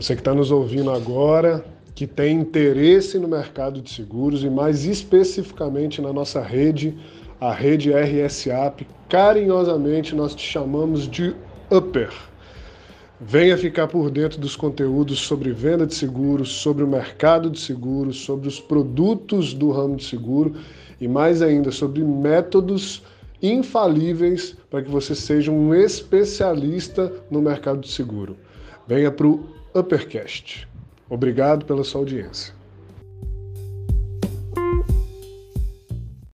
Você que está nos ouvindo agora, que tem interesse no mercado de seguros e mais especificamente na nossa rede, a rede RSAP, carinhosamente nós te chamamos de Upper. Venha ficar por dentro dos conteúdos sobre venda de seguros, sobre o mercado de seguros, sobre os produtos do ramo de seguro e mais ainda sobre métodos infalíveis para que você seja um especialista no mercado de seguro. Venha para o Uppercast. Obrigado pela sua audiência.